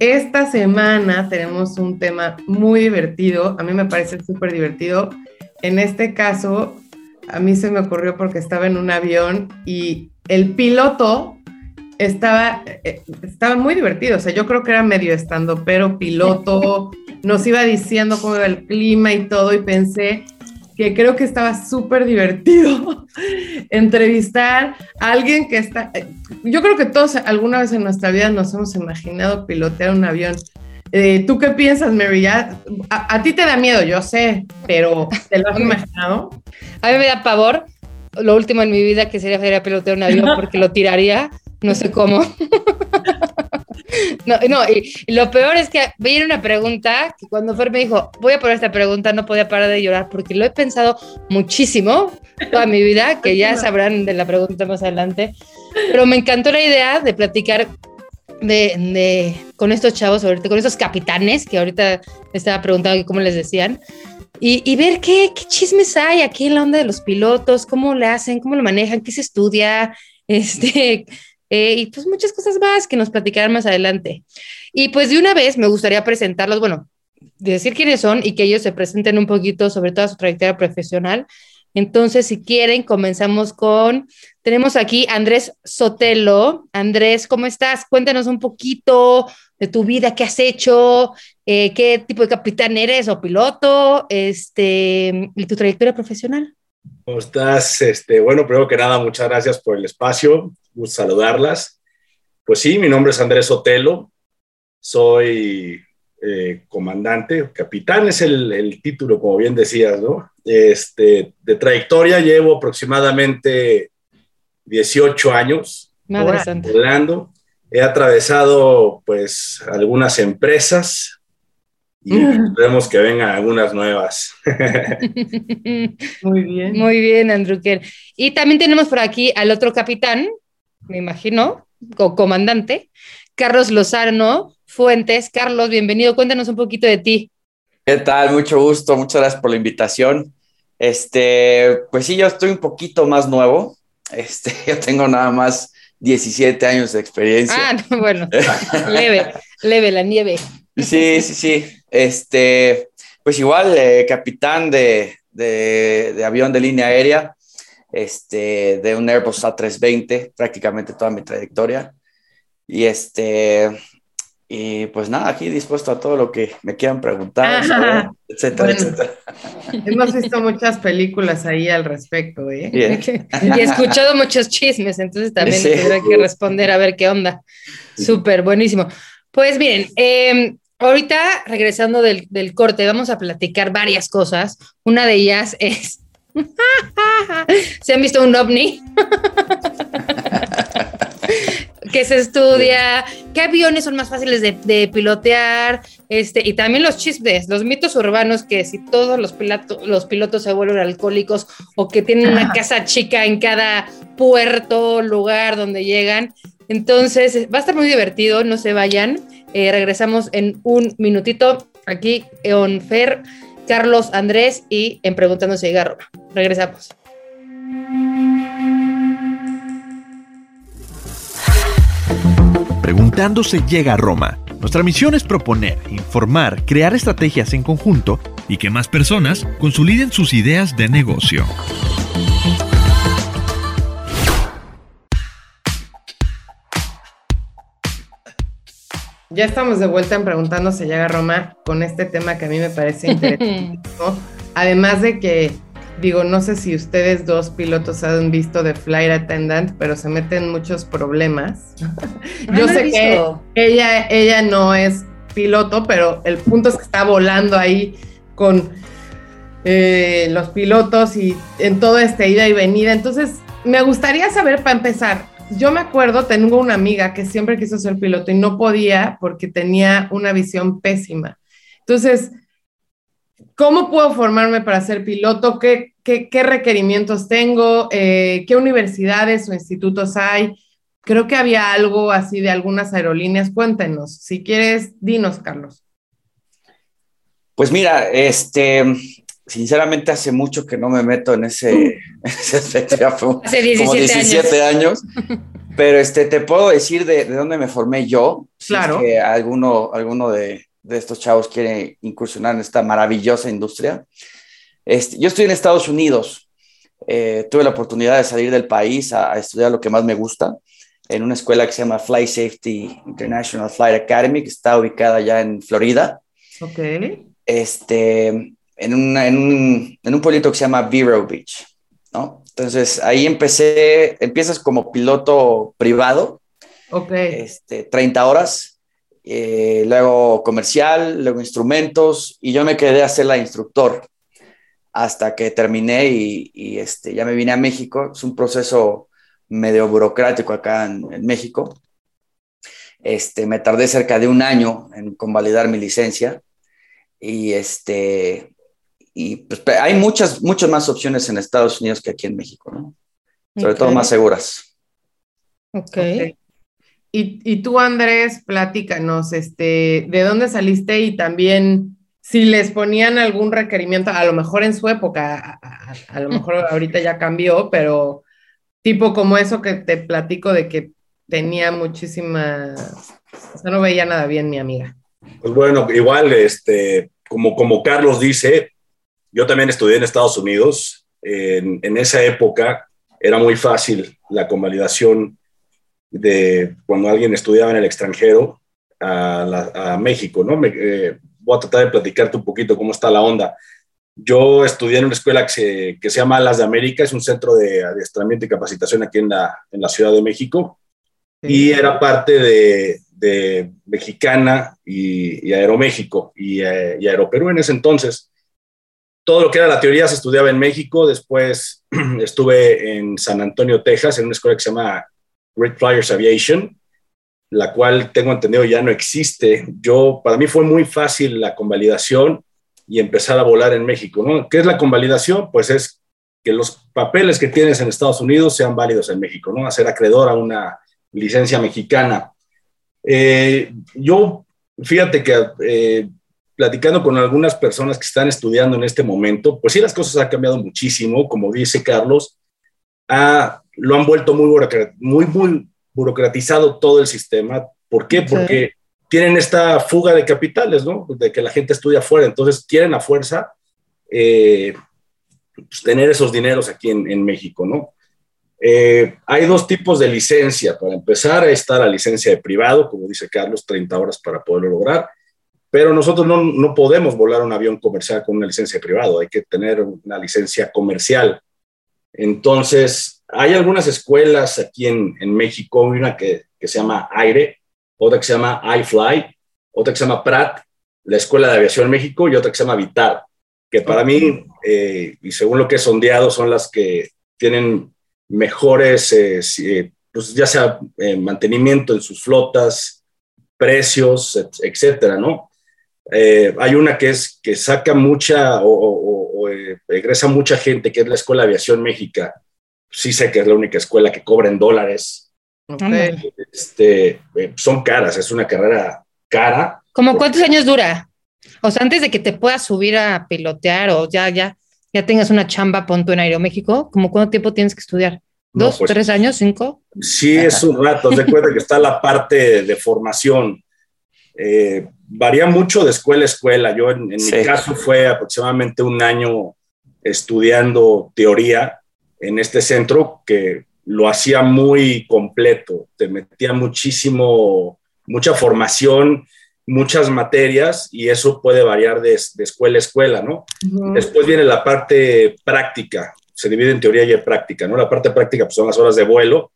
Esta semana tenemos un tema muy divertido, a mí me parece súper divertido. En este caso, a mí se me ocurrió porque estaba en un avión y el piloto estaba, eh, estaba muy divertido, o sea, yo creo que era medio estando, pero piloto, nos iba diciendo cómo iba el clima y todo, y pensé, que creo que estaba súper divertido entrevistar a alguien que está, yo creo que todos alguna vez en nuestra vida nos hemos imaginado pilotear un avión. Eh, ¿Tú qué piensas, Mary? A, a, ti te da miedo, yo sé, pero ¿te lo has imaginado? A mí me da pavor. Lo último en mi vida que sería, sería pilotear un avión porque lo tiraría, no sé cómo. No, no y, lo peor es que viene una pregunta que cuando Fer me dijo, voy a poner esta pregunta, no podía parar de llorar porque lo he pensado muchísimo toda mi vida, que ya sabrán de la pregunta más adelante, pero me encantó la idea de platicar de, de, con estos chavos, ahorita, con estos capitanes que ahorita estaba preguntando cómo les decían, y, y, ver qué, qué chismes hay aquí en la onda de los pilotos, cómo le hacen, cómo lo manejan, qué se estudia, este, eh, y pues muchas cosas más que nos platicarán más adelante. Y pues de una vez me gustaría presentarlos, bueno, decir quiénes son y que ellos se presenten un poquito sobre toda su trayectoria profesional. Entonces, si quieren, comenzamos con, tenemos aquí Andrés Sotelo. Andrés, ¿cómo estás? Cuéntanos un poquito de tu vida, qué has hecho, eh, qué tipo de capitán eres o piloto, este, y tu trayectoria profesional. ¿Cómo estás? Este, bueno, primero que nada, muchas gracias por el espacio gusto saludarlas. Pues sí, mi nombre es Andrés Otelo, soy eh, comandante, capitán es el, título, como bien decías, ¿no? Este, de trayectoria llevo aproximadamente 18 años volando. He atravesado pues algunas empresas y esperemos que vengan algunas nuevas. Muy bien. Muy bien, Andrew Y también tenemos por aquí al otro capitán, me imagino, o comandante, Carlos Lozano Fuentes. Carlos, bienvenido, cuéntanos un poquito de ti. ¿Qué tal? Mucho gusto, muchas gracias por la invitación. Este, pues sí, yo estoy un poquito más nuevo. Este, yo tengo nada más 17 años de experiencia. Ah, bueno, leve, leve la nieve. Sí, sí, sí. Este, pues igual, eh, capitán de, de, de, avión de línea aérea este, de un Airbus A320 prácticamente toda mi trayectoria. Y este, y pues nada, aquí dispuesto a todo lo que me quieran preguntar, etcétera, etcétera. Hemos visto muchas películas ahí al respecto, ¿eh? y he escuchado muchos chismes, entonces también tendré que responder a ver qué onda. Súper, buenísimo. Pues miren, em, ahorita regresando del, del corte, vamos a platicar varias cosas. Una de ellas es ¿Se han visto un ovni? ¿Qué se estudia? ¿Qué aviones son más fáciles de, pilotear? Este, y también los chismes, los mitos urbanos, que si todos los, los pilotos se vuelven alcohólicos o que tienen una casa chica en cada puerto, lugar donde llegan. Entonces, va a estar muy divertido, no se vayan. Eh, regresamos en un minutito aquí en Fer Carlos Andrés y en Preguntando si llega Roma. Regresamos. Preguntando si llega a Roma. Nuestra misión es proponer, informar, crear estrategias en conjunto y que más personas consoliden sus ideas de negocio. Ya estamos de vuelta en Preguntando si llega a Roma con este tema que a mí me parece interesante. Además de que, digo, no sé si ustedes dos pilotos han visto de Flight Attendant, pero se meten muchos problemas. Yo sé que ella, ella no es piloto, pero el punto es que está volando ahí con eh, los pilotos y en toda esta ida y venida. Entonces, me gustaría saber, para empezar, yo me acuerdo, tengo una amiga que siempre quiso ser piloto y no podía porque tenía una visión pésima. Entonces, ¿cómo puedo formarme para ser piloto? ¿Qué, requerimientos tengo? Eh, ¿Qué universidades o institutos hay? Creo que había algo así de algunas aerolíneas. Cuéntenos. Si quieres, dinos, Carlos. Pues mira, este, sinceramente hace mucho que no me meto en ese, aspecto, ya fue hace 17 como 17 años. pero este, te puedo decir de, dónde me formé yo. Claro. Si que alguno, alguno de, de, estos chavos quiere incursionar en esta maravillosa industria. Este, yo estoy en Estados Unidos. Eh, tuve la oportunidad de salir del país a, estudiar lo que más me gusta en una escuela que se llama Fly Safety International Flight Academy, que está ubicada ya en Florida. Ok. Este, en, en, un, en un pueblito que se llama Vero Beach, ¿no? Entonces ahí empecé, empiezas como piloto privado, ok. Este, 30 horas, eh, luego comercial, luego instrumentos, y yo me quedé a ser la instructor hasta que terminé y, y este, ya me vine a México. Es un proceso medio burocrático acá en, en México. Este, me tardé cerca de un año en convalidar mi licencia y este y pues, hay muchas, muchas más opciones en Estados Unidos que aquí en México, ¿no? Sobre todo más seguras. Ok. okay. Y, y, tú, Andrés, platícanos, este, ¿de dónde saliste? Y también si les ponían algún requerimiento, a lo mejor en su época, a, a, lo mejor ahorita ya cambió, pero tipo como eso que te platico de que tenía muchísima, o sea, no veía nada bien mi amiga. Pues bueno, igual, este, como, como Carlos dice, yo también estudié en Estados Unidos. En, en, esa época era muy fácil la convalidación de cuando alguien estudiaba en el extranjero a, la, a México, ¿no? Me, eh, voy a tratar de platicarte un poquito cómo está la onda. Yo estudié en una escuela que se, que se llama Las de América, es un centro de adiestramiento y capacitación aquí en la, en la Ciudad de México, sí. y era parte de, de Mexicana y, y Aeroméxico y, eh, y Aeroperú en ese entonces todo lo que era la teoría se estudiaba en México. Después estuve en San Antonio, Texas, en una escuela que se llama Great Flyers Aviation, la cual tengo entendido ya no existe. Yo, para mí fue muy fácil la convalidación y empezar a volar en México. ¿no? ¿Qué es la convalidación? Pues es que los papeles que tienes en Estados Unidos sean válidos en México, ¿no? Hacer acreedor a una licencia mexicana. Eh, yo, fíjate que eh, platicando con algunas personas que están estudiando en este momento, pues sí, las cosas han cambiado muchísimo, como dice Carlos, ha, lo han vuelto muy, muy, muy burocratizado todo el sistema. ¿Por qué? Sí. Porque tienen esta fuga de capitales, ¿no? De que la gente estudia afuera, entonces quieren a fuerza eh, pues, tener esos dineros aquí en, en México, ¿no? Eh, hay dos tipos de licencia. Para empezar, está la licencia de privado, como dice Carlos, 30 horas para poderlo lograr pero nosotros no, no, podemos volar un avión comercial con una licencia privada, hay que tener una licencia comercial. Entonces, hay algunas escuelas aquí en, en México, una que, que, se llama Aire, otra que se llama iFly, otra que se llama Pratt, la Escuela de Aviación México, y otra que se llama Vitar, que para mí, eh, y según lo que he sondeado, son las que tienen mejores, eh, pues ya sea eh, mantenimiento en sus flotas, precios, etcétera, ¿no? Eh, hay una que es que saca mucha o, o, o eh, egresa mucha gente, que es la Escuela de Aviación México. Sí sé que es la única escuela que cobra en dólares. Okay. Este, eh, son caras, es una carrera cara. ¿Cómo cuántos años dura? O sea, antes de que te puedas subir a pilotear o ya, ya, ya tengas una chamba, punto en Aeroméxico, ¿cómo cuánto tiempo tienes que estudiar? ¿Dos, no, pues, tres años, cinco? Sí, es un rato. Se cuenta que está la parte de formación. Eh, varía mucho de escuela a escuela. Yo en, en sí. mi caso fue aproximadamente un año estudiando teoría en este centro que lo hacía muy completo, te metía muchísimo mucha formación, muchas materias y eso puede variar de, escuela a escuela, ¿no? Después viene la parte práctica, se divide en teoría y en práctica, ¿no? La parte práctica pues, son las horas de vuelo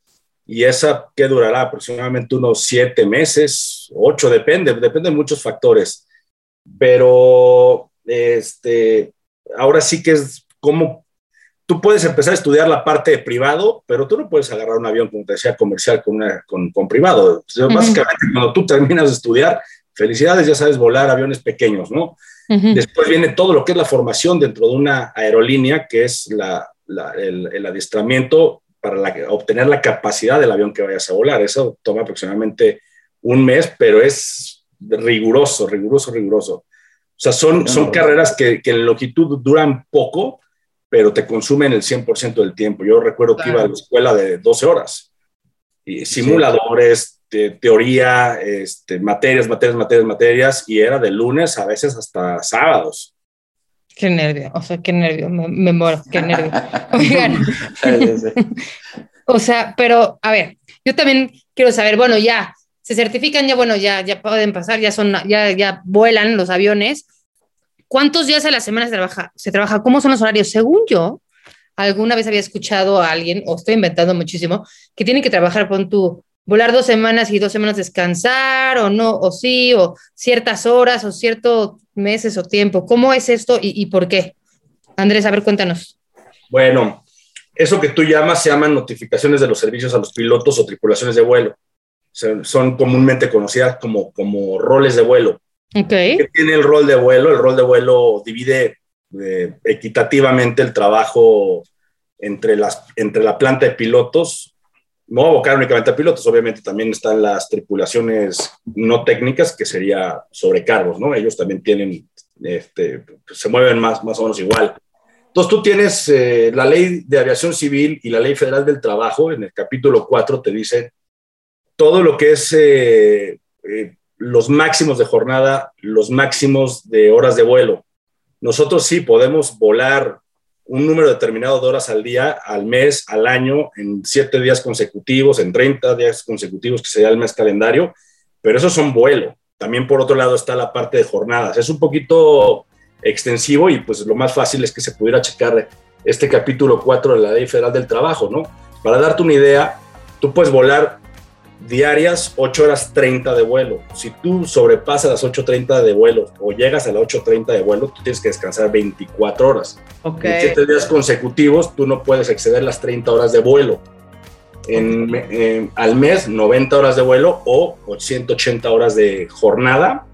y esa que durará aproximadamente unos siete meses, ocho, depende, depende de muchos factores, pero este, ahora sí que es como tú puedes empezar a estudiar la parte de privado, pero tú no puedes agarrar un avión, como te decía, comercial con, con, privado. Básicamente, cuando tú terminas de estudiar, felicidades, ya sabes volar aviones pequeños, ¿no? Después viene todo lo que es la formación dentro de una aerolínea, que es la, el, adiestramiento para obtener la capacidad del avión que vayas a volar. Eso toma aproximadamente un mes, pero es riguroso, riguroso, riguroso. O sea, son, son carreras que, que en longitud duran poco, pero te consumen el 100% del tiempo. Yo recuerdo que iba a la escuela de 12 horas, y simuladores, teoría, este, materias, materias, materias, materias, y era de lunes a veces hasta sábados. Qué nervio, o sea, qué nervio, me, muero, qué nervio. o sea, pero a ver, yo también quiero saber, bueno, ya se certifican, ya bueno, ya, ya pueden pasar, ya son, ya, ya vuelan los aviones, ¿Cuántos días a la semana se trabaja? ¿Se trabaja? ¿Cómo son los horarios? Según yo, alguna vez había escuchado a alguien, o estoy inventando muchísimo, que tiene que trabajar con tu volar dos semanas y dos semanas descansar, o no, o sí, o ciertas horas, o ciertos meses o tiempo. ¿Cómo es esto y, por qué? Andrés, a ver, cuéntanos. Bueno, eso que tú llamas se llaman notificaciones de los servicios a los pilotos o tripulaciones de vuelo. son comúnmente conocidas como, como roles de vuelo. Okay. tiene el rol de vuelo? El rol de vuelo divide eh, equitativamente el trabajo entre, las, entre la planta de pilotos. No va a abocar únicamente a pilotos, obviamente también están las tripulaciones no técnicas, que sería sobrecargos, ¿no? Ellos también tienen, este, se mueven más, más o menos igual. Entonces tú tienes eh, la ley de aviación civil y la ley federal del trabajo, en el capítulo 4 te dice todo lo que es eh, los máximos de jornada, los máximos de horas de vuelo. Nosotros sí podemos volar un número determinado de horas al día, al mes, al año, en siete días consecutivos, en 30 días consecutivos, que sería el mes calendario, pero esos son vuelo. También por otro lado está la parte de jornadas. Es un poquito extensivo y pues lo más fácil es que se pudiera checar este capítulo 4 de la Ley Federal del Trabajo, ¿no? Para darte una idea, tú puedes volar diarias 8 horas 30 de vuelo. Si tú sobrepasas las 8.30 de vuelo o llegas a las 8.30 de vuelo, tú tienes que descansar 24 horas. Okay. En 7 días consecutivos, tú no puedes exceder las 30 horas de vuelo. En, al mes, 90 horas de vuelo o 180 horas de jornada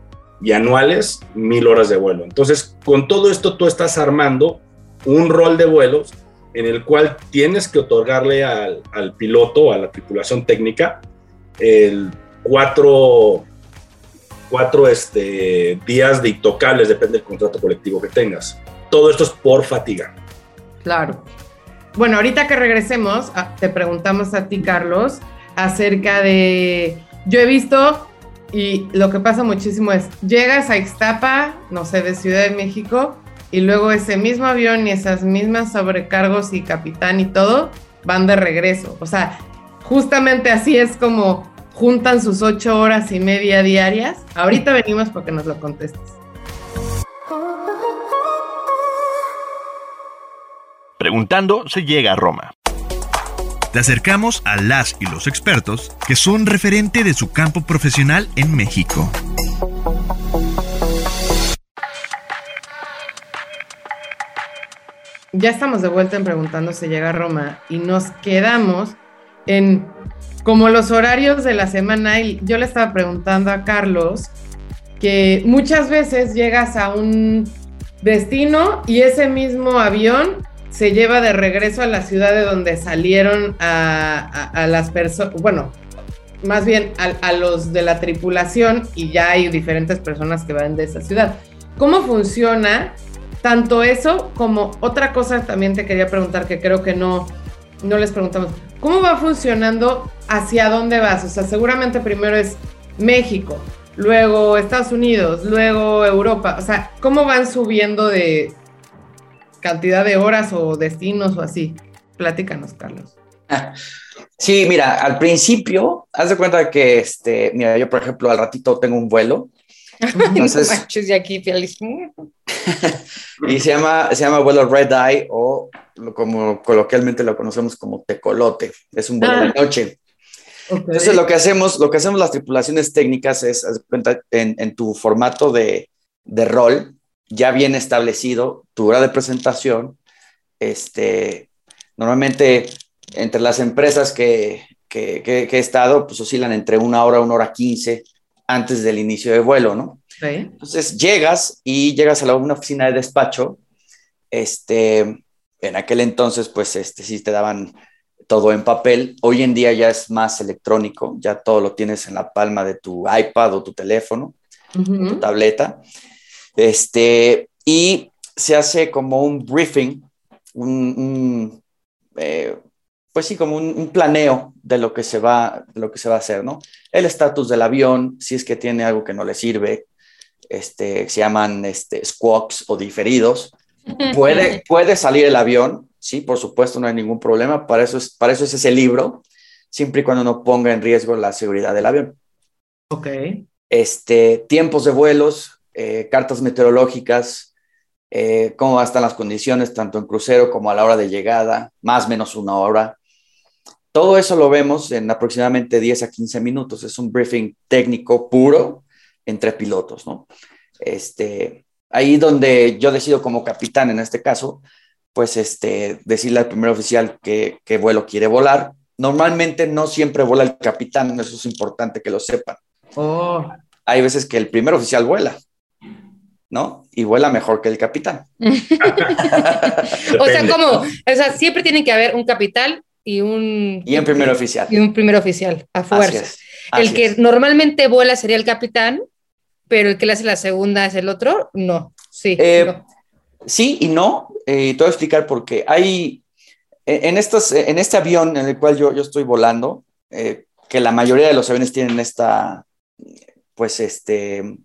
y anuales, 1000 horas de vuelo. Entonces, con todo esto tú estás armando un rol de vuelos en el cual tienes que otorgarle al, al piloto, a la tripulación técnica, el cuatro, cuatro este, días de intocables, depende del contrato colectivo que tengas. Todo esto es por fatiga. Claro. Bueno, ahorita que regresemos, ah, te preguntamos a ti, Carlos, acerca de, yo he visto, y lo que pasa muchísimo es, llegas a Ixtapa, no sé, de Ciudad de México, y luego ese mismo avión y esas mismas sobrecargos y capitán y todo van de regreso. O sea, justamente así es como juntan sus ocho horas y media diarias. Ahorita venimos para que nos lo contestes. Preguntando se llega a Roma. Te acercamos a las y los expertos que son referente de su campo profesional en México. Ya estamos de vuelta en Preguntando se llega a Roma y nos quedamos en como los horarios de la semana. Y yo le estaba preguntando a Carlos que muchas veces llegas a un destino y ese mismo avión se lleva de regreso a la ciudad de donde salieron a, las personas, bueno, más bien a, a, los de la tripulación y ya hay diferentes personas que van de esa ciudad. ¿Cómo funciona tanto eso como otra cosa también te quería preguntar que creo que no, no les preguntamos? ¿Cómo va funcionando? ¿Hacia dónde vas? O sea, seguramente primero es México, luego Estados Unidos, luego Europa. O sea, ¿cómo van subiendo de cantidad de horas o destinos o así? Platícanos, Carlos. Sí, mira, al principio, haz de cuenta que, este, mira, yo por ejemplo al ratito tengo un vuelo. Entonces, no aquí feliz. y se llama, se llama vuelo Red Eye o como coloquialmente lo conocemos como tecolote. Es un vuelo de ah. noche. Entonces lo que hacemos, lo que hacemos las tripulaciones técnicas es, en, en tu formato de, de rol, ya bien establecido, tu hora de presentación, este, normalmente entre las empresas que, he estado, pues oscilan entre una hora, una hora quince antes del inicio de vuelo, ¿no? Entonces llegas y llegas a la, una oficina de despacho, este, en aquel entonces, pues, este, sí te daban todo en papel. Hoy en día ya es más electrónico, ya todo lo tienes en la palma de tu iPad o tu teléfono, tu tableta. Este, y se hace como un briefing, un, eh, pues sí, como un, planeo de lo que se va, lo que se va a hacer, ¿no? El estatus del avión, si es que tiene algo que no le sirve, este, se llaman este, squawks o diferidos. Puede, puede salir el avión, sí, por supuesto, no hay ningún problema. Para eso, es, para eso es ese libro, siempre y cuando no ponga en riesgo la seguridad del avión. Ok. Este, tiempos de vuelos, eh, cartas meteorológicas, eh, cómo están las condiciones, tanto en crucero como a la hora de llegada, más o menos una hora. Todo eso lo vemos en aproximadamente 10 a 15 minutos. Es un briefing técnico puro entre pilotos, ¿no? Este, ahí donde yo decido como capitán en este caso, pues este, decirle al primer oficial qué, vuelo quiere volar. Normalmente no siempre vuela el capitán, eso es importante que lo sepan. Oh. Hay veces que el primer oficial vuela, ¿no? Y vuela mejor que el capitán. o sea, como, o sea, siempre tiene que haber un capitán y un... Y un primer oficial. Y un primer oficial, a fuerza. el que normalmente vuela sería el capitán, pero el que le hace la segunda es el otro, no. Sí. Eh, sí y no. Eh, te voy a explicar por qué. Hay, en, estos, en este avión en el cual yo, yo estoy volando, eh, que la mayoría de los aviones tienen esta, pues este,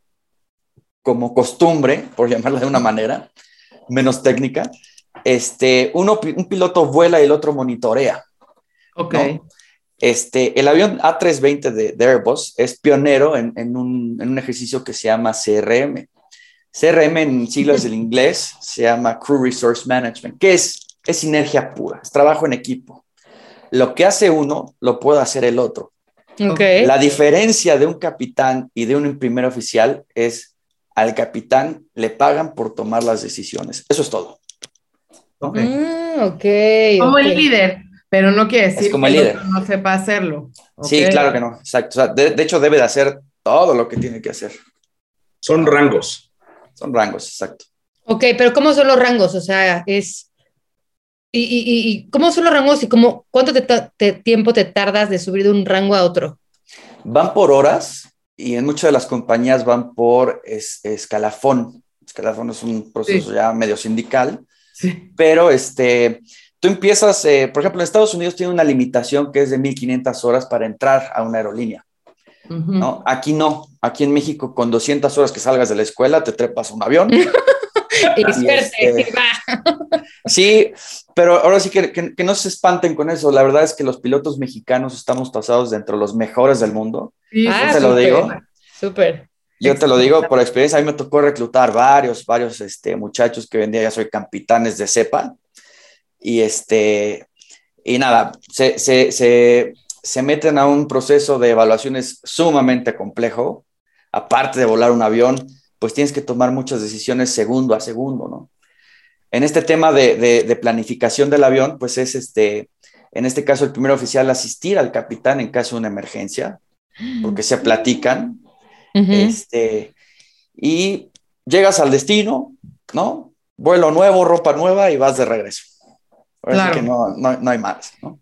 como costumbre, por llamarla de una manera menos técnica, este, uno, un piloto vuela y el otro monitorea. Ok. Este, el avión A320 de, Airbus es pionero en, un, en, un, ejercicio que se llama CRM. CRM en siglas del inglés se llama Crew Resource Management, que es, es sinergia pura, es trabajo en equipo. Lo que hace uno, lo puede hacer el otro. Okay. La diferencia de un capitán y de un primer oficial es al capitán le pagan por tomar las decisiones. Eso es todo. Ok. Mm, okay como el líder, pero no quiere decir como que el líder. no sepa hacerlo. Sí, claro que no, exacto. de, hecho, debe de hacer todo lo que tiene que hacer. Son rangos. Son rangos, exacto. Ok, pero ¿cómo son los rangos? O sea, es... ¿Y, y, cómo son los rangos y cómo, cuánto tiempo te tardas de subir de un rango a otro? Van por horas y en muchas de las compañías van por escalafón. Escalafón es un proceso ya medio sindical pero este, tú empiezas, eh, por ejemplo, en Estados Unidos tiene una limitación que es de 1500 horas para entrar a una aerolínea. ¿no? Aquí no, aquí en México con 200 horas que salgas de la escuela te trepas a un avión. este, sí, pero ahora sí que, que, no se espanten con eso. La verdad es que los pilotos mexicanos estamos tasados dentro de los mejores del mundo. Sí, ah, te lo digo. Súper. Yo te lo digo por experiencia, a mí me tocó reclutar varios, varios este, muchachos que vendía, ya soy capitanes de cepa. Y, este, y nada, se, se, se, se meten a un proceso de evaluaciones sumamente complejo. Aparte de volar un avión, pues tienes que tomar muchas decisiones segundo a segundo, ¿no? En este tema de, de, de planificación del avión, pues es este, en este caso el primer oficial asistir al capitán en caso de una emergencia, porque se platican, este, y llegas al destino, ¿no? Vuelo nuevo, ropa nueva y vas de regreso. Claro. que no, no, hay más, ¿no?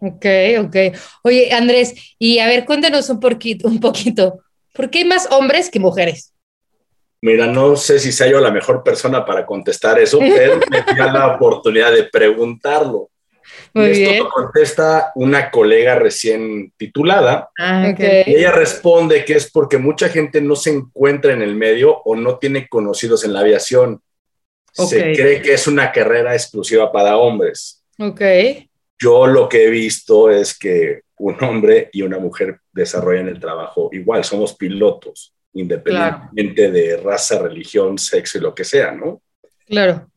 Ok, ok. Oye, Andrés, y a ver, cuéntanos un poquito, un poquito, ¿por qué hay más hombres que mujeres? Mira, no sé si sea yo la mejor persona para contestar eso, pero me dio la oportunidad de preguntarlo. Esto lo contesta una colega recién titulada. Ah, y ella responde que es porque mucha gente no se encuentra en el medio o no tiene conocidos en la aviación. Se cree que es una carrera exclusiva para hombres. Ok. yo lo que he visto es que un hombre y una mujer desarrollan el trabajo igual, somos pilotos, independientemente de raza, religión, sexo y lo que sea, ¿no? Claro.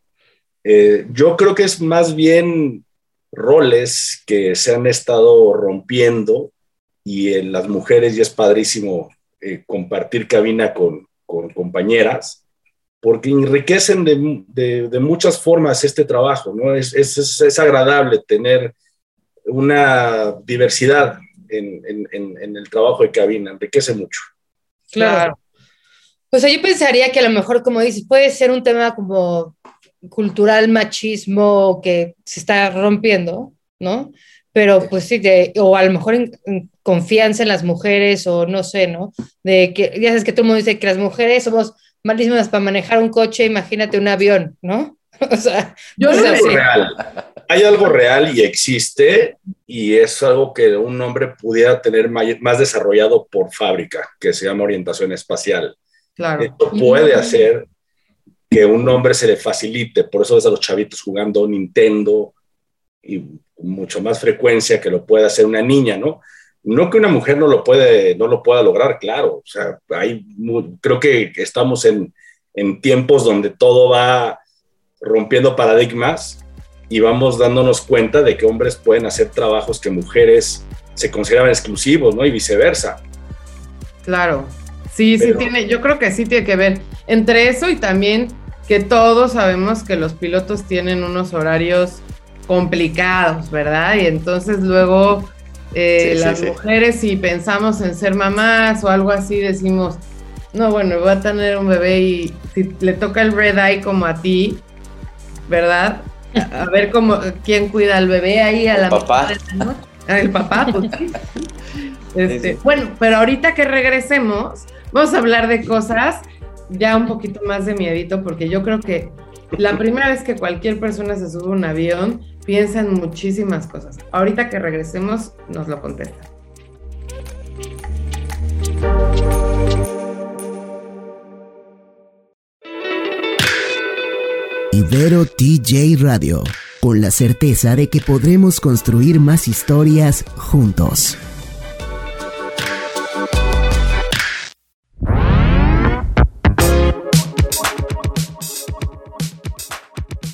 Eh, yo creo que es más bien roles que se han estado rompiendo y en las mujeres, y es padrísimo eh, compartir cabina con, con, compañeras, porque enriquecen de, de, muchas formas este trabajo, ¿no? Es, es, es agradable tener una diversidad en, en, en, el trabajo de cabina, enriquece mucho. Claro. Pues yo pensaría que a lo mejor, como dices, puede ser un tema como cultural machismo que se está rompiendo, ¿no? Pero pues sí, o a lo mejor en, confianza en las mujeres o no sé, ¿no? De que ya sabes que todo el mundo dice que las mujeres somos malísimas para manejar un coche, imagínate un avión, ¿no? o sea, yo no es real. Hay algo real y existe y es algo que un hombre pudiera tener más desarrollado por fábrica, que se llama orientación espacial. Claro. Esto puede hacer que un hombre se le facilite, por eso ves a los chavitos jugando Nintendo y mucho más frecuencia que lo puede hacer una niña, ¿no? No que una mujer no lo, puede, no lo pueda lograr, claro, o sea, hay, creo que estamos en, en tiempos donde todo va rompiendo paradigmas y vamos dándonos cuenta de que hombres pueden hacer trabajos que mujeres se consideraban exclusivos, ¿no? Y viceversa. Claro, sí, sí tiene, yo creo que sí tiene que ver entre eso y también que todos sabemos que los pilotos tienen unos horarios complicados, ¿verdad? Y entonces luego eh, las mujeres, si pensamos en ser mamás o algo así, decimos, no, bueno, voy a tener un bebé y si le toca el red eye como a ti, ¿verdad? A ver cómo, quién cuida al bebé ahí a la papá. El papá, pues este, bueno, pero ahorita que regresemos, vamos a hablar de cosas ya un poquito más de miedito, porque yo creo que la primera vez que cualquier persona se sube a un avión, piensa en muchísimas cosas. Ahorita que regresemos, nos lo contesta. Ibero TJ Radio, con la certeza de que podremos construir más historias juntos.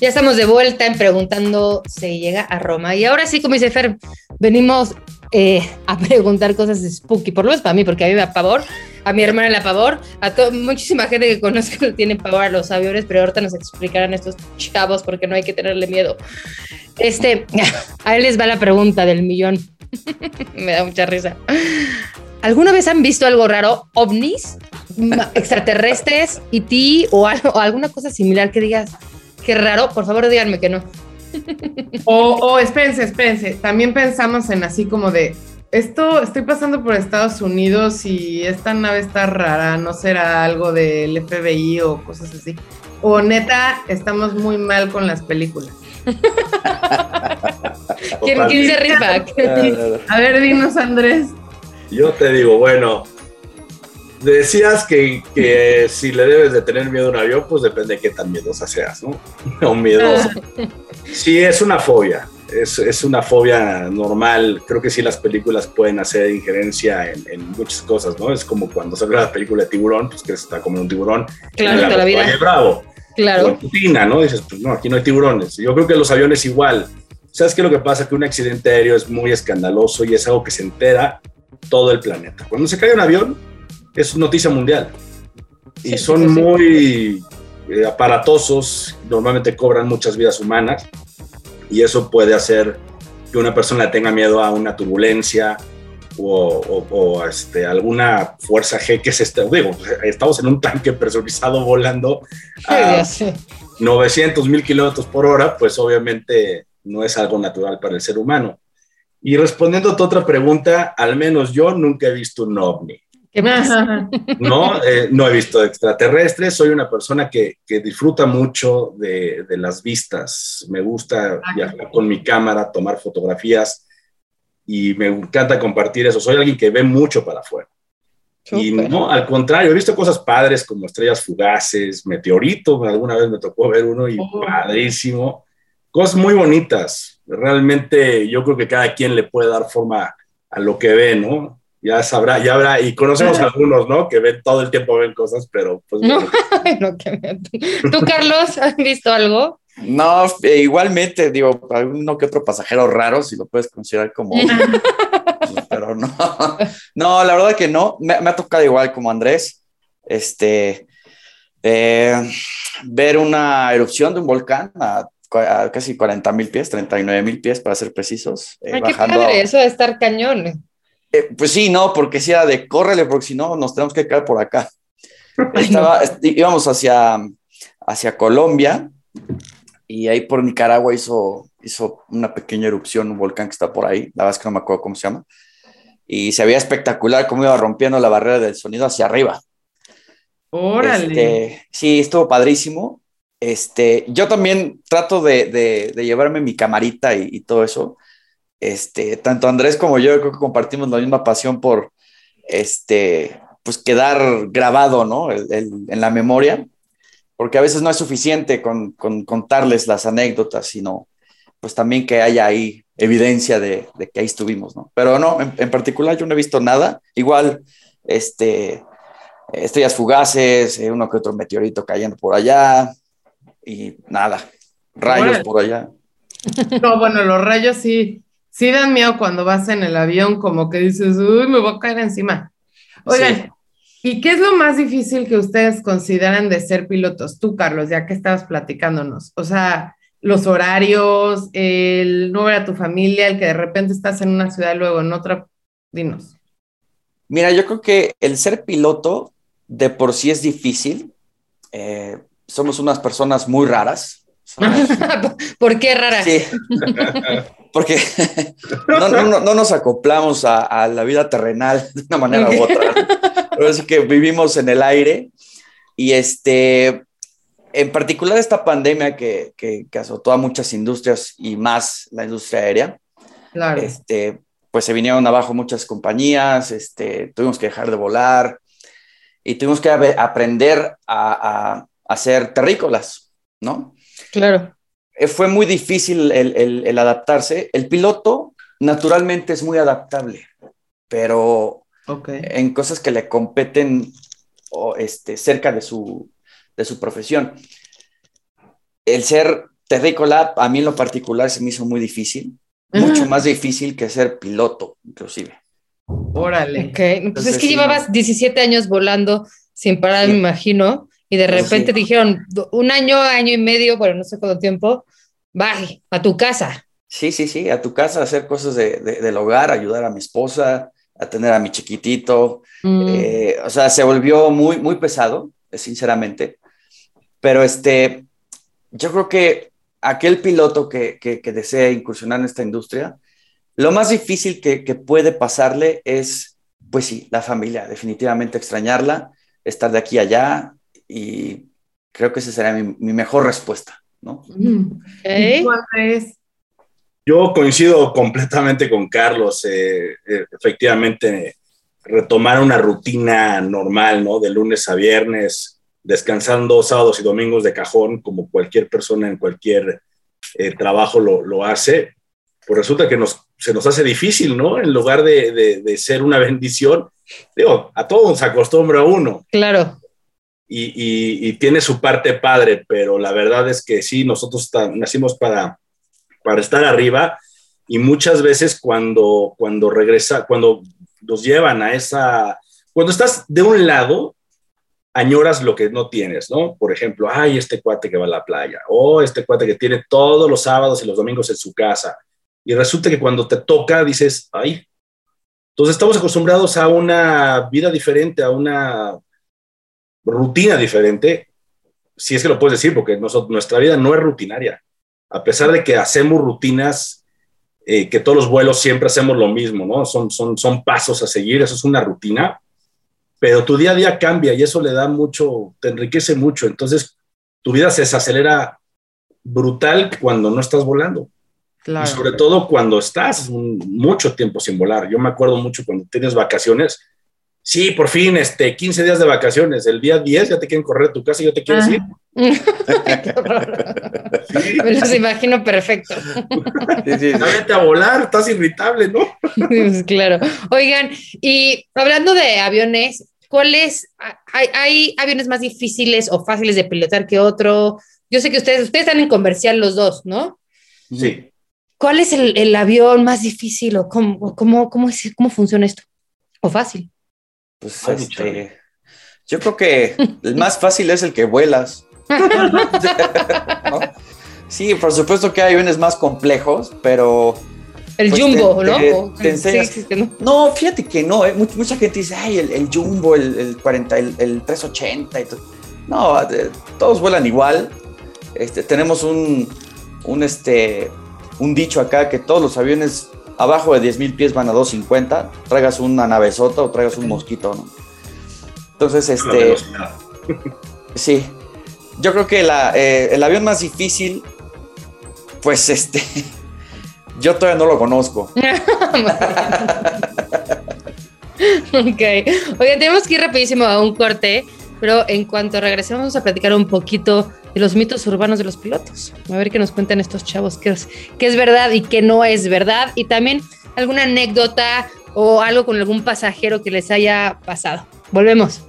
Ya estamos de vuelta en preguntando se llega a Roma. Y ahora sí, como dice Fer, venimos eh, a preguntar cosas de spooky, por lo menos para mí, porque a mí me da pavor, a mi hermana le da pavor, a muchísima gente que conozco le tiene pavor a los aviones, pero ahorita nos explicarán estos chavos porque no hay que tenerle miedo. Este, a él les va la pregunta del millón. me da mucha risa. ¿Alguna vez han visto algo raro? ¿OVNIs? ¿Extraterrestres? ¿Y ti? O, algo, o alguna cosa similar que digas, qué raro, por favor díganme que no. O, o espérense, espérense, también pensamos en así como de, esto, estoy pasando por Estados Unidos y esta nave está rara, no será algo del FBI o cosas así. O neta, estamos muy mal con las películas. ¿Quién, ¿Quién se rifa? A ver, dinos, Andrés. Yo te digo, bueno, Decías que, que, si le debes de tener miedo a un avión, pues depende de qué tan miedosa seas, ¿no? O miedosa. Sí, es una fobia, es, es, una fobia normal. Creo que sí las películas pueden hacer injerencia en, en muchas cosas, ¿no? Es como cuando sale la película de tiburón, pues que se está comiendo un tiburón. Claro, toda la vida. Valle Bravo. Claro. O en ¿no? Dices, pues no, aquí no hay tiburones. Yo creo que los aviones igual. ¿Sabes qué es lo que pasa? Que un accidente aéreo es muy escandaloso y es algo que se entera todo el planeta. Cuando se cae un avión, es noticia mundial. Y son muy eh, aparatosos, normalmente cobran muchas vidas humanas y eso puede hacer que una persona tenga miedo a una turbulencia o, o, este, alguna fuerza G que se esté, digo, estamos en un tanque presurizado volando a 900 mil kilómetros por hora, pues obviamente no es algo natural para el ser humano. Y respondiendo a tu otra pregunta, al menos yo nunca he visto un ovni. No, eh, no he visto extraterrestres, soy una persona que, que disfruta mucho de, de, las vistas, me gusta ah, viajar con mi cámara, tomar fotografías y me encanta compartir eso, soy alguien que ve mucho para afuera. Y no, al contrario, he visto cosas padres como estrellas fugaces, meteorito, alguna vez me tocó ver uno y oh. padrísimo. Cosas muy bonitas. Realmente yo creo que cada quien le puede dar forma a lo que ve, ¿no? Ya sabrá, ya habrá, y conocemos a algunos, ¿no? Que ven todo el tiempo, ven cosas, pero pues... No, no que ¿Tú, Carlos, has visto algo? No, eh, igualmente, digo, uno que otro pasajero raro, si lo puedes considerar como... pero no, no, la verdad que no, me, ha tocado igual como Andrés, este, eh, ver una erupción de un volcán a, casi 40 mil pies, 39 mil pies para ser precisos. Eh, Ay, qué padre, eso de estar cañón. Eh, pues sí, no, porque si era de córrele, porque si no nos tenemos que caer por acá. Estaba, íbamos hacia, hacia Colombia y ahí por Nicaragua hizo, hizo una pequeña erupción, un volcán que está por ahí, la verdad es que no me acuerdo cómo se llama, y se veía espectacular cómo iba rompiendo la barrera del sonido hacia arriba. Órale. Este, sí, estuvo padrísimo. Este, yo también trato de, de, llevarme mi camarita y, y, todo eso. Este, tanto Andrés como yo, creo que compartimos la misma pasión por este, pues quedar grabado, ¿no? en la memoria porque a veces no es suficiente con, contarles las anécdotas, sino pues también que haya ahí evidencia de, que ahí estuvimos, ¿no? Pero no, en, particular yo no he visto nada. Igual, este, estrellas fugaces, eh, uno que otro meteorito cayendo por allá y nada, rayos por allá. No, bueno, los rayos sí, sí dan miedo cuando vas en el avión, como que dices, uy, me voy a caer encima. Oigan, ¿Y qué es lo más difícil que ustedes consideran de ser pilotos? Tú, Carlos, ya que estabas platicándonos. O sea, los horarios, el no ver a tu familia, el que de repente estás en una ciudad y luego en otra. Dinos. Mira, yo creo que el ser piloto de por sí es difícil. Eh, somos unas personas muy raras. ¿Por qué raras? Sí. Porque no, nos acoplamos a, la vida terrenal de una manera u otra. Así que vivimos en el aire y este, en particular esta pandemia que, que, azotó a muchas industrias y más la industria aérea, claro. este, pues se vinieron abajo muchas compañías, este, tuvimos que dejar de volar y tuvimos que aprender a, a, ser terrícolas, ¿no? Claro. Eh, fue muy difícil el, el, el adaptarse. El piloto naturalmente es muy adaptable, pero en cosas que le competen o este, cerca de su, de su profesión. El ser terrícola, a mí en lo particular, se me hizo muy difícil, mucho más difícil que ser piloto, inclusive. Órale. Ok, pues es que llevabas 17 años volando sin parar, me imagino, y de repente dijeron un año, año y medio, bueno, no sé cuánto tiempo, bye, a tu casa. Sí, sí, sí, a tu casa, hacer cosas de, del hogar, ayudar a mi esposa, a tener a mi chiquitito. Mm. Eh, o sea, se volvió muy, muy pesado, sinceramente. Pero este, yo creo que aquel piloto que, que, desea incursionar en esta industria, lo más difícil que, que, puede pasarle es, pues sí, la familia, definitivamente extrañarla, estar de aquí a allá y creo que esa sería mi, mi mejor respuesta, ¿no? Yo coincido completamente con Carlos. Eh, eh, efectivamente, retomar una rutina normal, ¿no? De lunes a viernes, descansando sábados y domingos de cajón, como cualquier persona en cualquier eh, trabajo lo, lo, hace, pues resulta que nos, se nos hace difícil, ¿no? En lugar de, de, ser una bendición, digo, a todos se acostumbra uno. Claro. Y, tiene su parte padre, pero la verdad es que sí, nosotros nacimos para para estar arriba y muchas veces cuando, cuando regresa, cuando nos llevan a esa, cuando estás de un lado, añoras lo que no tienes, ¿no? Por ejemplo, ay, este cuate que va a la playa, o este cuate que tiene todos los sábados y los domingos en su casa. Y resulta que cuando te toca dices, ay, entonces estamos acostumbrados a una vida diferente, a una rutina diferente, si es que lo puedes decir, porque nuestra vida no es rutinaria a pesar de que hacemos rutinas, eh, que todos los vuelos siempre hacemos lo mismo, ¿no? Son, son, son pasos a seguir, eso es una rutina, pero tu día a día cambia y eso le da mucho, te enriquece mucho. Entonces, tu vida se desacelera brutal cuando no estás volando. Claro. Y sobre todo cuando estás mucho tiempo sin volar. Yo me acuerdo mucho cuando tienes vacaciones, sí, por fin, este, 15 días de vacaciones, el día 10 ya te quieren correr a tu casa y yo te quiero decir. Me los imagino perfecto. Sí, sí. Vete a volar, estás irritable, ¿no? Pues claro. Oigan, y hablando de aviones, ¿cuáles hay, hay aviones más difíciles o fáciles de pilotar que otro? Yo sé que ustedes, ustedes están en comercial los dos, ¿no? Sí. ¿Cuál es el, el avión más difícil o cómo, cómo, cómo, es, cómo funciona esto? ¿O fácil? Pues Ay, este, yo creo que el más fácil es el que vuelas. ¿no? Sí, por supuesto que hay aviones más complejos, pero El Pues jumbo, te- ¿no? te- O- te enseñas- sí, sí, sí, ¿no? no, fíjate que no, ¿eh? Much- mucha gente dice, ay, el, el Jumbo, el, el 40, el, el 380 y todo. No, de- todos vuelan igual. Este, tenemos un, un, este, un dicho acá que todos los aviones abajo de 10 mil pies van a 250, traigas una navezota o traigas un mosquito, ¿no? Entonces, este. Sí. Yo creo que la, eh, el avión más difícil, pues este, yo todavía no lo conozco. ok. Oigan, tenemos que ir rapidísimo a un corte, pero en cuanto regresemos vamos a platicar un poquito los mitos urbanos de los pilotos. A ver qué nos cuentan estos chavos, qué es, qué es verdad y qué no es verdad. Y también alguna anécdota o algo con algún pasajero que les haya pasado. Volvemos.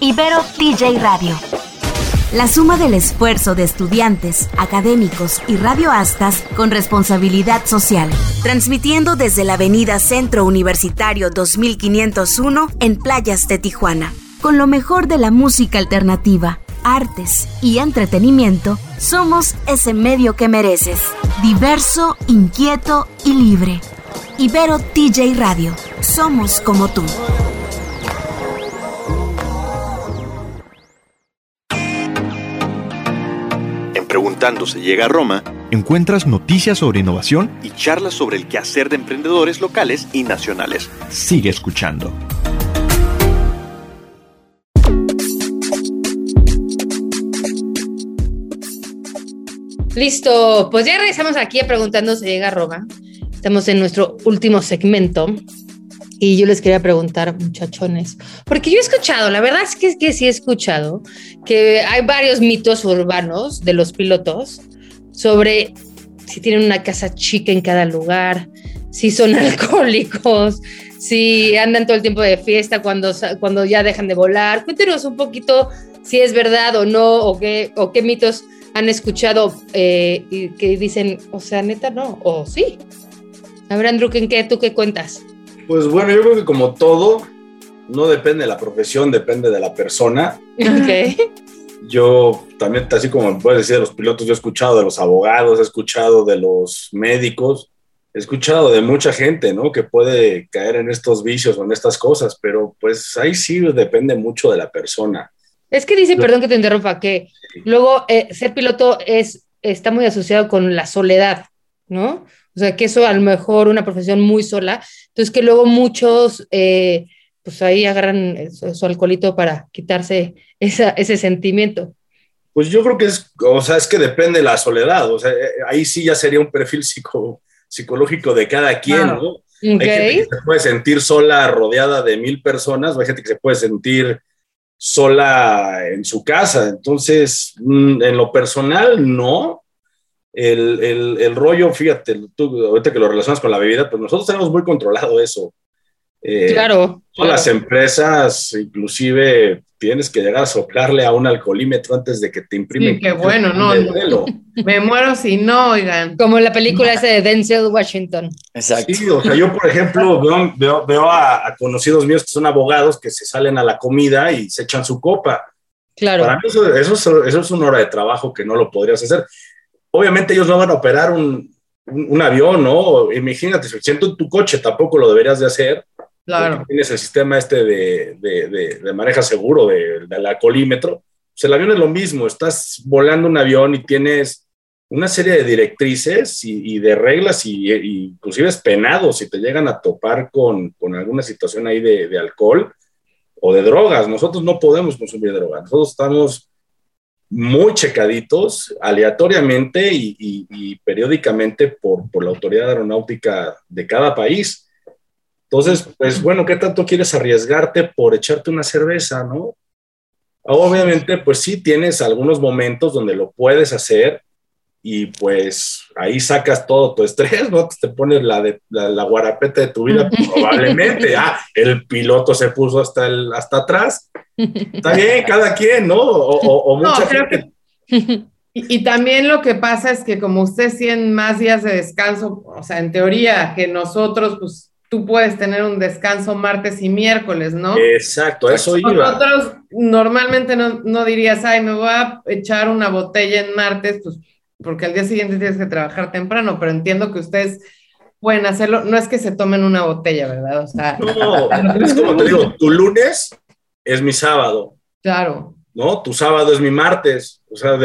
Ibero TJ Radio. La suma del esfuerzo de estudiantes, académicos y radioastas con responsabilidad social. Transmitiendo desde la Avenida Centro Universitario 2501 en Playas de Tijuana. Con lo mejor de la música alternativa, artes y entretenimiento, somos ese medio que mereces. Diverso, inquieto y libre. Ibero TJ Radio. Somos como tú. En Preguntando se llega a Roma, encuentras noticias sobre innovación y charlas sobre el quehacer de emprendedores locales y nacionales. Sigue escuchando. Listo, pues ya regresamos aquí a Preguntando se llega Roma. Estamos en nuestro último segmento y yo les quería preguntar, muchachones, porque yo he escuchado, la verdad es que, que sí he escuchado que hay varios mitos urbanos de los pilotos sobre si tienen una casa chica en cada lugar, si son alcohólicos, si andan todo el tiempo de fiesta cuando, cuando ya dejan de volar. Cuéntenos un poquito si es verdad o no, o qué, o qué mitos han escuchado eh, y que dicen, o sea, neta, no, o sí. A ver, Andrew, ¿en qué tú qué cuentas? Pues bueno, yo creo que como todo, no depende de la profesión, depende de la persona. Ok. Yo también, así como puedes decir de los pilotos, yo he escuchado de los abogados, he escuchado de los médicos, he escuchado de mucha gente, ¿no? Que puede caer en estos vicios o en estas cosas, pero pues ahí sí depende mucho de la persona. Es que dice, perdón que te interrumpa, que luego eh, ser piloto es, está muy asociado con la soledad, ¿no? O sea, que eso a lo mejor una profesión muy sola, entonces que luego muchos, eh, pues ahí agarran su, su alcoholito para quitarse esa, ese sentimiento. Pues yo creo que es, o sea, es que depende de la soledad, o sea, eh, ahí sí ya sería un perfil psico- psicológico de cada quien. ¿no? Ok. Hay gente que se puede sentir sola rodeada de mil personas, o hay gente que se puede sentir sola en su casa. Entonces, mm, en lo personal, no. El, el- el rollo, fíjate, tú ahorita que lo relacionas con la bebida, pues nosotros tenemos muy controlado eso. Eh, Claro. Todas las claro. empresas, inclusive, tienes que llegar a soplarle a un alcoholímetro antes de que te imprimen. Sí, qué bueno, ¿no? Me muero si no, oigan. Como la película esa de Denzel Washington. Exacto. Sí, o sea, yo, por ejemplo, veo, veo- veo a, a conocidos míos que son abogados que se salen a la comida y se echan su copa. Claro. Para mí eso, eso es, eso es una hora de trabajo que no lo podrías hacer. Obviamente ellos no van a operar un, un- un avión, ¿no? Imagínate, si siento en tu coche tampoco lo deberías de hacer. Claro. Tienes el sistema este de, de, de, de maneja seguro, de- del alcoholímetro. Pues el avión es lo mismo, estás volando un avión y tienes una serie de directrices y, y de reglas y, y inclusive es penado si te llegan a topar con, con alguna situación ahí de, alcohol o de drogas. Nosotros no podemos consumir drogas, nosotros estamos muy checaditos aleatoriamente y- y periódicamente por, por la autoridad aeronáutica de cada país. Entonces, pues bueno, ¿qué tanto quieres arriesgarte por echarte una cerveza, no? Obviamente, pues sí tienes algunos momentos donde lo puedes hacer y pues ahí sacas todo tu estrés, ¿no? Te pones la, de, la, guarapeta de tu vida, probablemente, ah, el piloto se puso hasta, el, hasta atrás. Está bien, cada quien, ¿no? O, mucha gente... Y, también lo que pasa es que como ustedes tienen más días de descanso, o sea, en teoría que nosotros, pues tú puedes tener un descanso martes y miércoles, ¿no? Exacto, eso iba. Nosotros normalmente no, no, dirías, ay, me voy a echar una botella en martes, pues porque al día siguiente tienes que trabajar temprano, pero entiendo que ustedes pueden hacerlo, no es que se tomen una botella, ¿verdad? O sea, no, es como te digo, tu lunes es mi sábado. Claro. ¿No? Tu sábado es mi martes. O sea,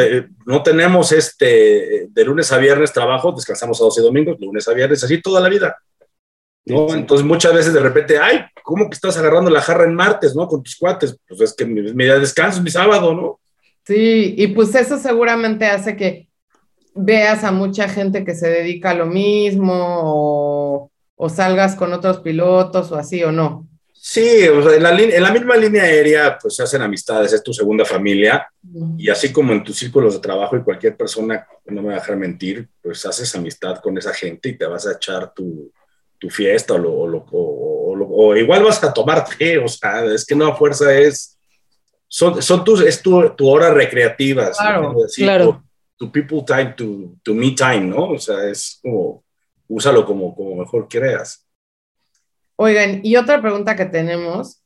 no tenemos este, de lunes a viernes trabajo, descansamos a 12 domingos, lunes a viernes, así toda la vida. ¿No? Entonces muchas veces de repente, ay, ¿cómo que estás agarrando la jarra en martes, ¿no? Con tus cuates. Pues es que mi, mi día de descanso es mi sábado, ¿no? Sí, y pues eso seguramente hace que veas a mucha gente que se dedica a lo mismo o, salgas con otros pilotos o así o no. Sí, en, la, misma línea aérea pues se hacen amistades, es tu segunda familia y así como en tus círculos de trabajo y cualquier persona, no me va a dejar mentir, pues haces amistad con esa gente y te vas a echar tu, fiesta o, lo, o, igual vas a tomar té, o sea, es que no a fuerza es, son, son tus, es tu, hora recreativa. Claro, claro to people time, to, to me time, ¿no? O sea, es como, úsalo como, como mejor creas. Oigan, y otra pregunta que tenemos,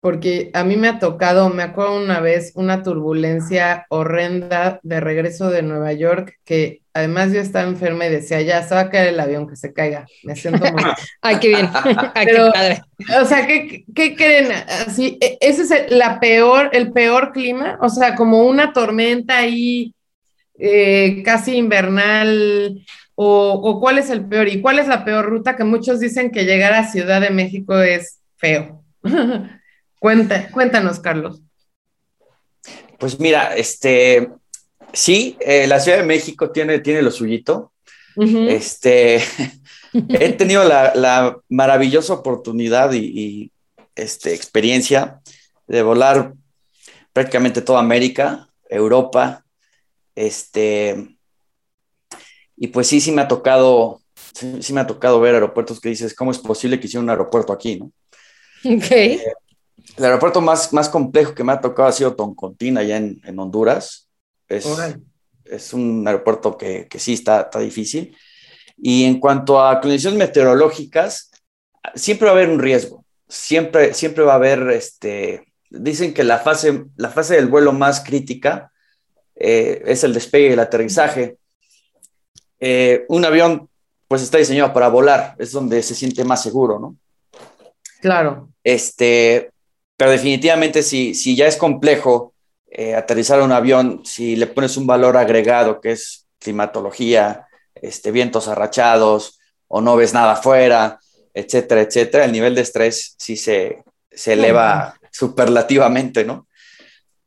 porque a mí me ha tocado, me acuerdo una vez, una turbulencia horrenda de regreso de Nueva York, que además yo estaba enferma y decía, ya, se va a caer el avión, que se caiga. Me siento muy... Ay, qué bien. Ay, qué padre. O sea, ¿qué, qué creen? Así, e, ese es el, la peor, el peor clima, o sea, como una tormenta ahí eh, casi invernal? O, cuál es el peor? ¿Y cuál es la peor ruta? Que muchos dicen que llegar a Ciudad de México es feo. cuéntanos, Carlos. Pues mira, este, sí, eh, la Ciudad de México tiene, tiene lo suyito. Este, he tenido la, maravillosa oportunidad y, y, este, experiencia de volar prácticamente toda América, Europa, este, y pues sí, sí me ha tocado, sí, me ha tocado ver aeropuertos que dices, ¿cómo es posible que hiciera un aeropuerto aquí, no? Ok. Eh, el aeropuerto más, más complejo que me ha tocado ha sido Toncontín, allá en, en Honduras. Es, es, un aeropuerto que, que sí está, está, difícil. Y en cuanto a condiciones meteorológicas, siempre va a haber un riesgo. Siempre, siempre va a haber, este, dicen que la fase, la fase del vuelo más crítica eh, es el despegue y el aterrizaje. Eh, un avión pues está diseñado para volar, es donde se siente más seguro, ¿no? Claro. Este, pero definitivamente si, si ya es complejo eh, aterrizar un avión, si le pones un valor agregado que es climatología, este, vientos arrachados o no ves nada afuera, etcétera, etcétera, el nivel de estrés sí se, se eleva superlativamente, ¿no?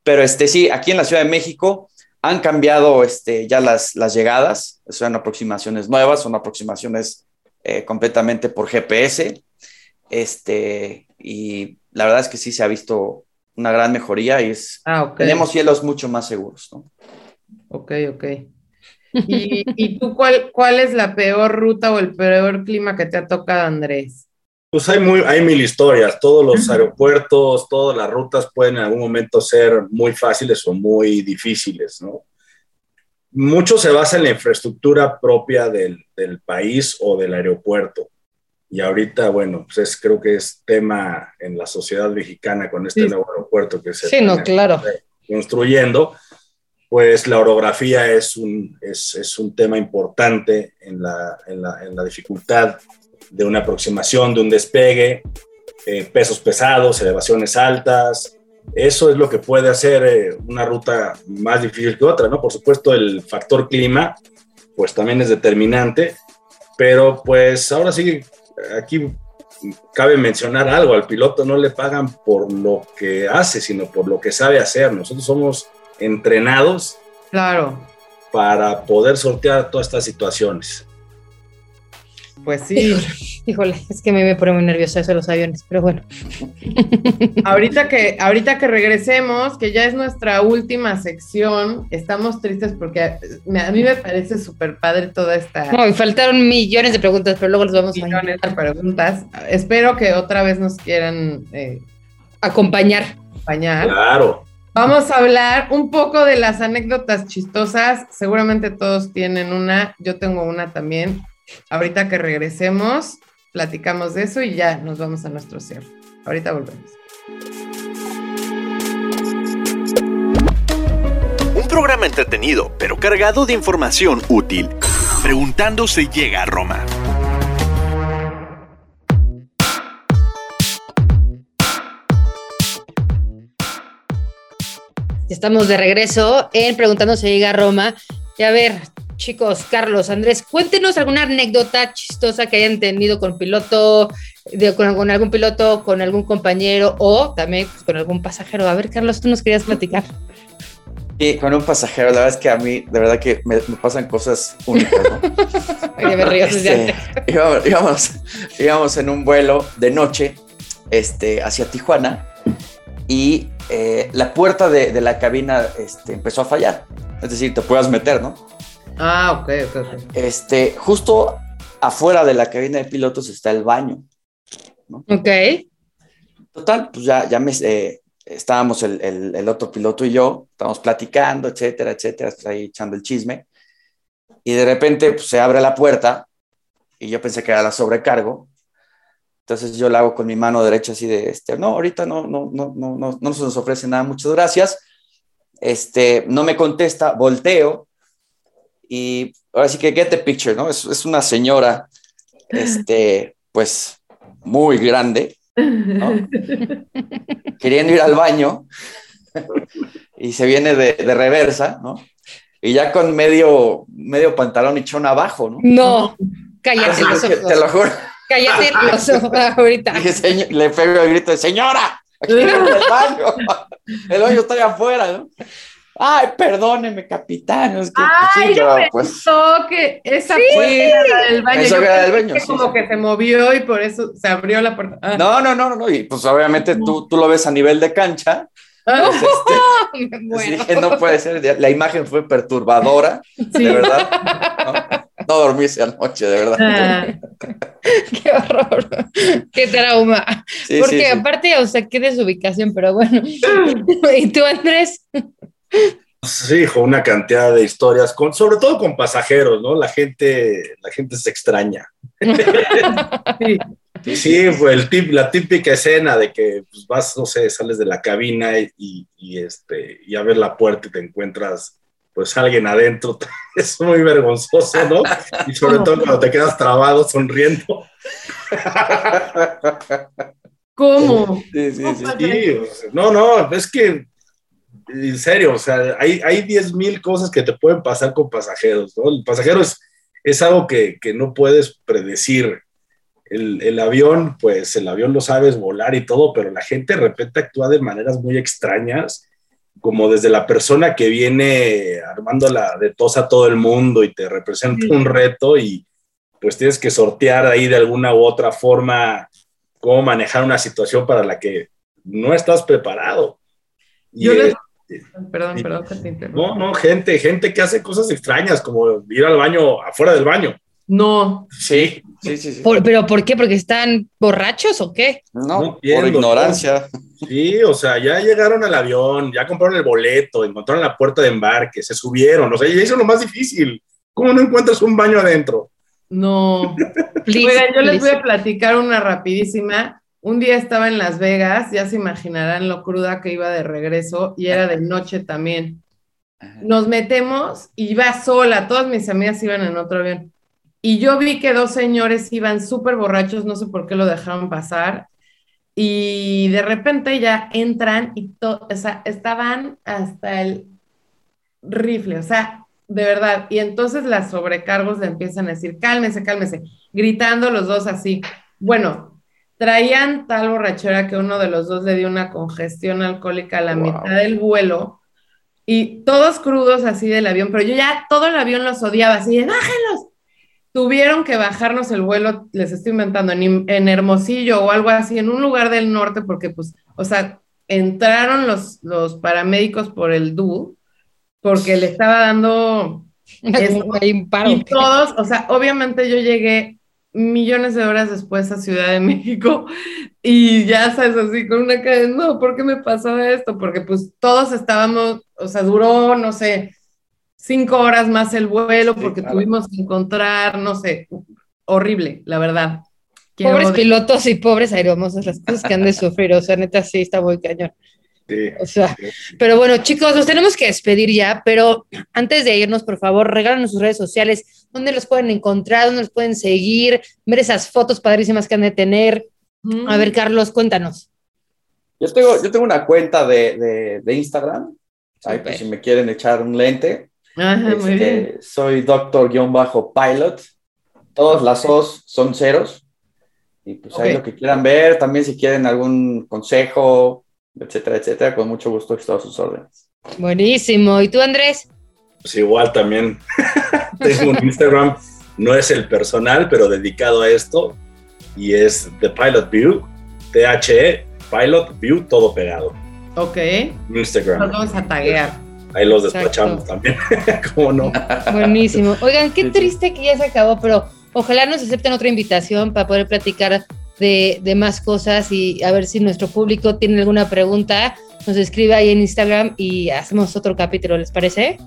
Pero este, sí, aquí en la Ciudad de México, han cambiado este, ya las, las llegadas, son aproximaciones nuevas, son aproximaciones eh, completamente por GPS. Este, y la verdad es que sí se ha visto una gran mejoría y es, ah, tenemos cielos mucho más seguros. ¿no? Ok, ok. ¿Y, ¿Y, tú cuál, cuál es la peor ruta o el peor clima que te ha tocado, Andrés? Pues hay, muy, hay mil historias. Todos los aeropuertos, todas las rutas pueden en algún momento ser muy fáciles o muy difíciles, ¿no? Mucho se basa en la infraestructura propia del, del país o del aeropuerto. Y ahorita, bueno, pues creo que es tema en la sociedad mexicana con este nuevo aeropuerto que se está claro. construyendo. Pues la orografía es un, es, es un tema importante en la, en la, en la dificultad de una aproximación, de un despegue, eh, pesos pesados, elevaciones altas. Eso es lo que puede hacer eh, una ruta más difícil que otra, ¿no? Por supuesto, el factor clima, pues también es determinante, pero pues ahora sí, aquí cabe mencionar algo, al piloto no le pagan por lo que hace, sino por lo que sabe hacer. Nosotros somos entrenados. Claro. Para poder sortear todas estas situaciones. Pues sí. Híjole, es que a mí me pone muy nerviosa eso de los aviones, pero bueno. Ahorita que, ahorita que regresemos, que ya es nuestra última sección, estamos tristes porque me- a mí me parece súper padre toda esta No, y faltaron millones de preguntas, pero luego los vamos a millones de preguntas. Espero que otra vez nos quieran eh, acompañar. acompañar. Claro. Vamos a hablar un poco de las anécdotas chistosas. Seguramente todos tienen una. Yo tengo una también. Ahorita que regresemos, platicamos de eso y ya nos vamos a nuestro cierre. Ahorita volvemos. Un programa entretenido, pero cargado de información útil. Preguntando se llega a Roma. Estamos de regreso en Preguntando si llega a Roma. Y a ver, chicos, Carlos, Andrés, cuéntenos alguna anécdota chistosa que hayan tenido con piloto, de- con, con algún piloto, con algún compañero o también pues, con algún pasajero. A ver, Carlos, tú nos querías platicar. Y con un pasajero, la verdad es que a mí, de verdad que me, me pasan cosas únicas, ¿no? Me río Este, íbamos, íbamos, íbamos en un vuelo de noche este, hacia Tijuana y eh, la puerta de, de la cabina este, empezó a fallar. Es decir, te puedas meter, ¿no? Ah, ok, ok, ok. Este, justo afuera de la cabina de pilotos está el baño. Ok. Total, pues ya, ya me, eh, estábamos el, el- el otro piloto y yo, estábamos platicando, etcétera, etcétera, hasta ahí echando el chisme. Y de repente pues, se abre la puerta y yo pensé que era la sobrecargo. Entonces yo la hago con mi mano derecha así de, este, no, ahorita no, no, no, no, no, no se nos ofrece nada, muchas gracias. Este, no me contesta, volteo y ahora sí que get the picture, ¿no? Es, es una señora, este, pues muy grande, ¿no? queriendo ir al baño y se viene de, de reversa, ¿no? Y ya con medio, medio pantalón y chón abajo, ¿no? No, cállate Así los ojos. te lo juro. Cállate los ojos ahorita. Le pego el grito de señora, aquí el baño. El baño está allá afuera, ¿no? Ay, perdóneme, capitán. Es que, Ay, sí, yo pensó pues, que esa puerta era la del baño. Era del baño, que sí, como sí. que se movió y por eso se abrió la puerta. Ah. no, no, no, no. Y pues obviamente tú, tú lo ves a nivel de cancha. Ah, pues, este, Me pues, dije, no puede ser. La imagen fue perturbadora, sí. de verdad. No, no dormí esa noche, de verdad. Ah, Qué horror. Qué trauma. Sí, Porque sí, sí. aparte, o sea, qué desubicación, pero bueno. ¿Y tú, Andrés? Sí, hijo, una cantidad de historias, con, sobre todo con pasajeros, ¿no? La gente, la gente se extraña. sí. Sí, fue el tip, la típica escena de que pues, vas, no sé, sales de la cabina y, y, y, este, y abres la puerta y te encuentras pues alguien adentro. Es muy vergonzoso, ¿no? Y sobre todo cuando te quedas trabado sonriendo. ¿Cómo? Sí, sí, sí. No, no, es que, en serio, o sea, hay, hay 10 mil cosas que te pueden pasar con pasajeros, ¿no? El pasajero es, es algo que, que no puedes predecir. El, el avión, pues el avión lo sabes volar y todo, pero la gente de repente actúa de maneras muy extrañas, como desde la persona que viene armando la de tos a todo el mundo y te representa Sí. un reto y pues tienes que sortear ahí de alguna u otra forma cómo manejar una situación para la que no estás preparado. Y, Yo les- Perdón, perdón que te interrumpa. no, no, gente, gente que hace cosas extrañas, como ir al baño afuera del baño. No. Sí, Sí, sí, sí. Por- ¿Pero por qué? ¿Porque están borrachos o qué? No, No por ignorancia. sí, o sea, ya llegaron al avión, ya compraron el boleto, encontraron la puerta de embarque, se subieron, o sea, y eso es lo más difícil. ¿Cómo no encuentras un baño adentro? No. Please, Oigan, yo les voy a platicar una rapidísima. Un día estaba en Las Vegas, ya se imaginarán lo cruda que iba de regreso y era de noche también. Nos metemos y iba sola, todas mis amigas iban en otro avión. Y yo vi que dos señores iban súper borrachos, no sé por qué lo dejaron pasar. Y de repente ya entran y o sea, estaban hasta el rifle, o sea, de verdad. Y entonces las sobrecargos le empiezan a decir, cálmese, cálmese, gritando los dos así. Bueno, traían tal borrachera que uno de los dos le dio una congestión alcohólica a la Wow. mitad del vuelo y todos crudos así del avión, pero yo ya todo el avión los odiaba, así de bájenlos. tuvieron que bajarnos el vuelo, les estoy inventando, en, en, Hermosillo o algo así, en un lugar del norte, porque pues, o sea, entraron los, los paramédicos por el DU, porque le estaba dando... y todos, o sea, obviamente yo llegué millones de horas después a Ciudad de México y ya sabes así con una cadena, no, ¿por qué me pasó esto? Porque pues todos estábamos, o sea, duró, no sé, cinco horas más el vuelo porque tuvimos que encontrar, no sé, horrible, la verdad. pobres pilotos y pobres aeromosos, las cosas que han de sufrir, o sea, neta sí está muy cañón. Sí, o sea, pero bueno, chicos, nos tenemos que despedir ya, pero antes de irnos, por favor, regálanos sus redes sociales, dónde los pueden encontrar, dónde los pueden seguir, ver esas fotos padrísimas que han de tener. A ver, Carlos, cuéntanos. Yo tengo, yo tengo una cuenta de, de, Instagram, pues, si me quieren echar un lente. Ajá, muy este, bien. Soy doctor-pilot. Todas las O's son ceros. Y pues ahí lo que quieran ver, también si quieren algún consejo, etcétera, etcétera, con mucho gusto estoy a sus órdenes. Buenísimo. ¿Y tú, Andrés? Pues igual también tengo un Instagram, no es el personal, pero dedicado a esto, y es The Pilot View, T-H-E, Pilot View, todo pegado. Ok. Instagram. Nos vamos a taguear. Ahí los despachamos también, ¿cómo no? Buenísimo. Oigan, qué triste que ya se acabó, pero ojalá nos acepten otra invitación para poder platicar de, más cosas y a ver si nuestro público tiene alguna pregunta, nos escribe ahí en Instagram y hacemos otro capítulo, ¿les parece?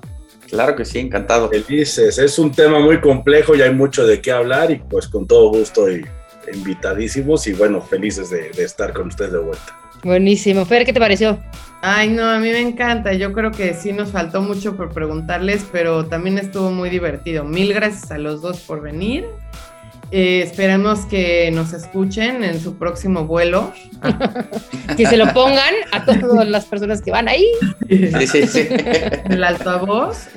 Claro que sí, encantado. Felices, es un tema muy complejo y hay mucho de qué hablar y pues con todo gusto y invitadísimos y bueno, felices de, de estar con ustedes de vuelta. Buenísimo. Fer, ¿qué te pareció? Ay, no, a mí me encanta. Yo creo que sí nos faltó mucho por preguntarles, pero también estuvo muy divertido. Mil gracias a los dos por venir. Eh, esperemos que nos escuchen en su próximo vuelo. que se lo pongan a todas las personas que van ahí. Sí, sí, sí. En el altavoz.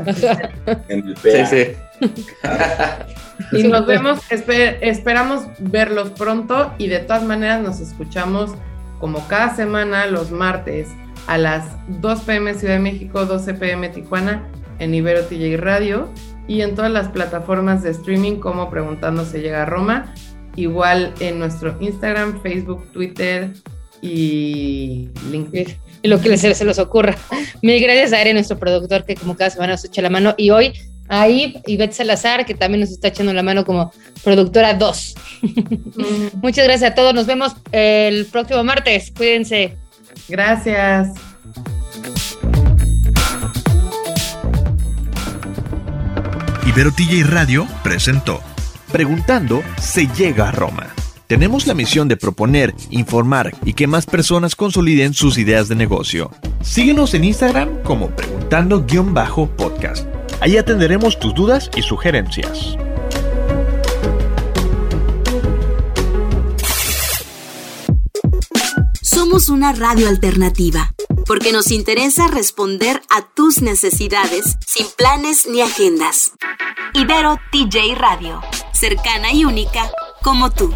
En el PA. Sí, sí. Y nos vemos, esperamos verlos pronto y de todas maneras nos escuchamos como cada semana los martes a las 2 pm Ciudad de México, 12 pm Tijuana en Ibero TJ Radio y en todas las plataformas de streaming como Preguntando se llega a Roma, igual en nuestro Instagram, Facebook, Twitter y LinkedIn. Y lo que se, se les ocurra. Mil gracias a Ere, nuestro productor, que como cada semana nos echa la mano. Y hoy ahí Ivette Salazar, que también nos está echando la mano como productora 2. Mm. Muchas gracias a todos. Nos vemos el próximo martes. Cuídense. Gracias. Ibero TJ Radio presentó Preguntando se llega a Roma. Tenemos la misión de proponer, informar y que más personas consoliden sus ideas de negocio. Síguenos en Instagram como preguntando-podcast. Ahí atenderemos tus dudas y sugerencias. Una radio alternativa, porque nos interesa responder a tus necesidades sin planes ni agendas. Ibero TJ Radio, cercana y única como tú.